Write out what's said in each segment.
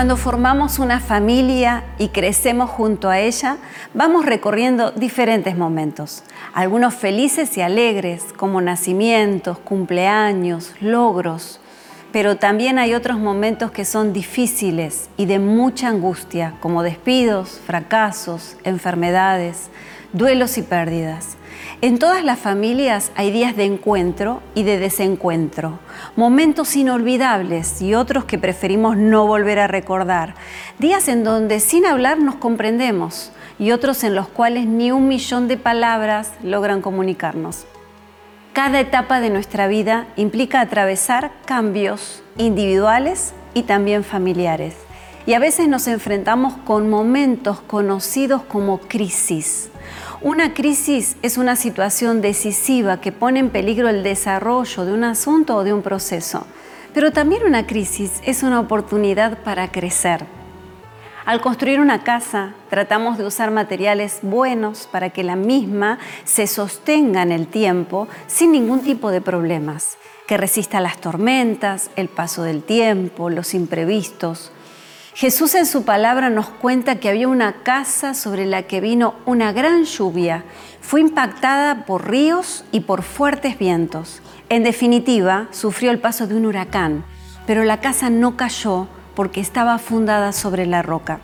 Cuando formamos una familia y crecemos junto a ella, vamos recorriendo diferentes momentos, algunos felices y alegres, como nacimientos, cumpleaños, logros, pero también hay otros momentos que son difíciles y de mucha angustia, como despidos, fracasos, enfermedades, duelos y pérdidas. En todas las familias hay días de encuentro y de desencuentro, momentos inolvidables y otros que preferimos no volver a recordar, días en donde sin hablar nos comprendemos y otros en los cuales ni un millón de palabras logran comunicarnos. Cada etapa de nuestra vida implica atravesar cambios individuales y también familiares. Y a veces nos enfrentamos con momentos conocidos como crisis una crisis es una situación decisiva que pone en peligro el desarrollo de un asunto o de un proceso, pero también una crisis es una oportunidad para crecer. Al construir una casa, tratamos de usar materiales buenos para que la misma se sostenga en el tiempo sin ningún tipo de problemas, que resista las tormentas, el paso del tiempo, los imprevistos, Jesús en su palabra nos cuenta que había una casa sobre la que vino una gran lluvia. Fue impactada por ríos y por fuertes vientos. En definitiva, sufrió el paso de un huracán, pero la casa no cayó porque estaba fundada sobre la roca.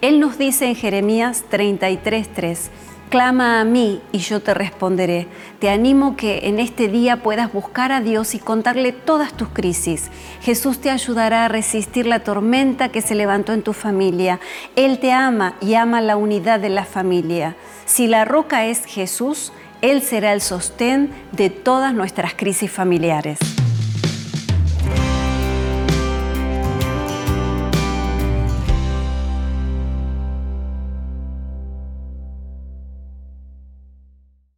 Él nos dice en Jeremías 33:3, Clama a mí y yo te responderé. Te animo que en este día puedas buscar a Dios y contarle todas tus crisis. Jesús te ayudará a resistir la tormenta que se levantó en tu familia. Él te ama y ama la unidad de la familia. Si la roca es Jesús, Él será el sostén de todas nuestras crisis familiares.